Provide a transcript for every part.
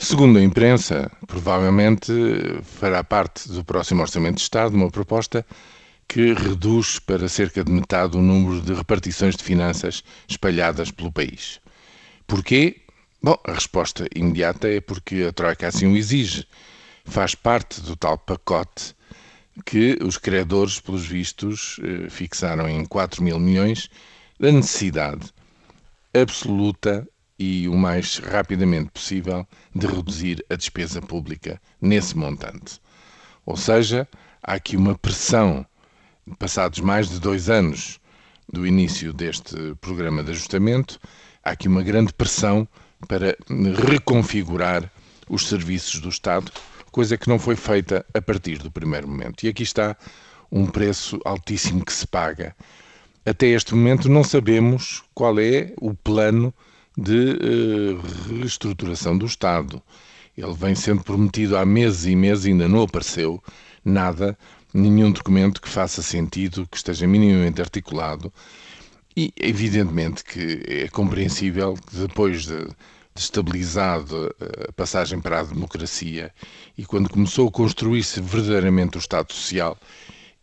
Segundo a imprensa, provavelmente fará parte do próximo Orçamento de Estado uma proposta que reduz para cerca de metade o número de repartições de finanças espalhadas pelo país. Porquê? Bom, a resposta imediata é porque a Troika assim o exige. Faz parte do tal pacote que os credores, pelos vistos, eh, fixaram em 4 mil milhões da necessidade absoluta e o mais rapidamente possível de reduzir a despesa pública nesse montante. Ou seja, há aqui uma pressão, passados mais de dois anos do início deste programa de ajustamento, há aqui uma grande pressão para reconfigurar os serviços do Estado, coisa que não foi feita a partir do primeiro momento. E aqui está um preço altíssimo que se paga. Até este momento não sabemos qual é o plano de uh, reestruturação do Estado. Ele vem sendo prometido há meses e meses e ainda não apareceu nada, nenhum documento que faça sentido, que esteja minimamente articulado. E evidentemente que é compreensível que depois de, estabilizado eh, a passagem para a democracia e quando começou a construir-se verdadeiramente o Estado Social,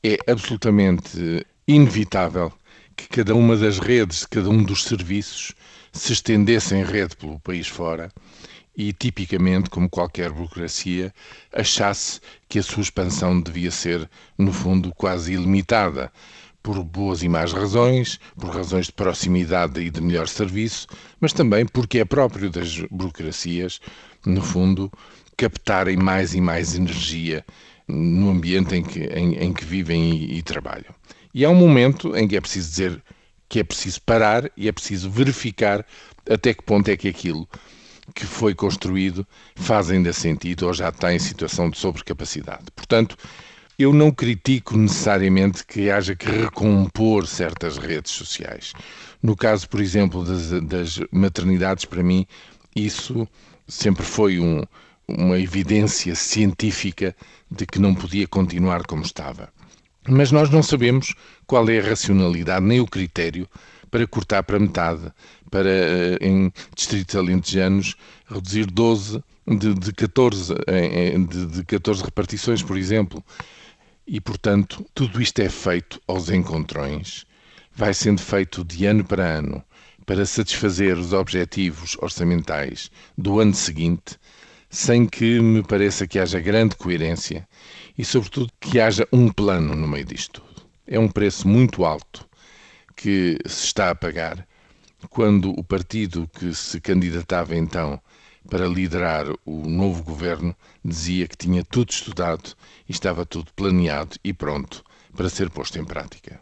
é absolutamente inevitável que cada uma das redes, cada um dos serviços se estendesse em rede pelo país fora e, tipicamente, como qualquer burocracia, achasse que a sua expansão devia ser, no fundo, quase ilimitada, por boas e más razões, por razões de proximidade e de melhor serviço, mas também porque é próprio das burocracias, no fundo, captarem mais e mais energia no ambiente em que, em, em que vivem e, e trabalham. E há um momento em que é preciso dizer que é preciso parar e é preciso verificar até que ponto é que aquilo que foi construído faz ainda sentido ou já está em situação de sobrecapacidade. Portanto, eu não critico necessariamente que haja que recompor certas redes sociais. No caso, por exemplo, das, das maternidades, para mim, isso sempre foi um, uma evidência científica de que não podia continuar como estava. Mas nós não sabemos qual é a racionalidade nem o critério para cortar para metade, para eh, em distritos alentejanos reduzir 12 de, de 14 de, de 14 repartições, por exemplo. E portanto, tudo isto é feito aos encontrões, vai sendo feito de ano para ano para satisfazer os objetivos orçamentais do ano seguinte, sem que me pareça que haja grande coerência e, sobretudo, que haja um plano no meio disto tudo. É um preço muito alto que se está a pagar quando o partido que se candidatava então para liderar o novo governo dizia que tinha tudo estudado e estava tudo planeado e pronto para ser posto em prática.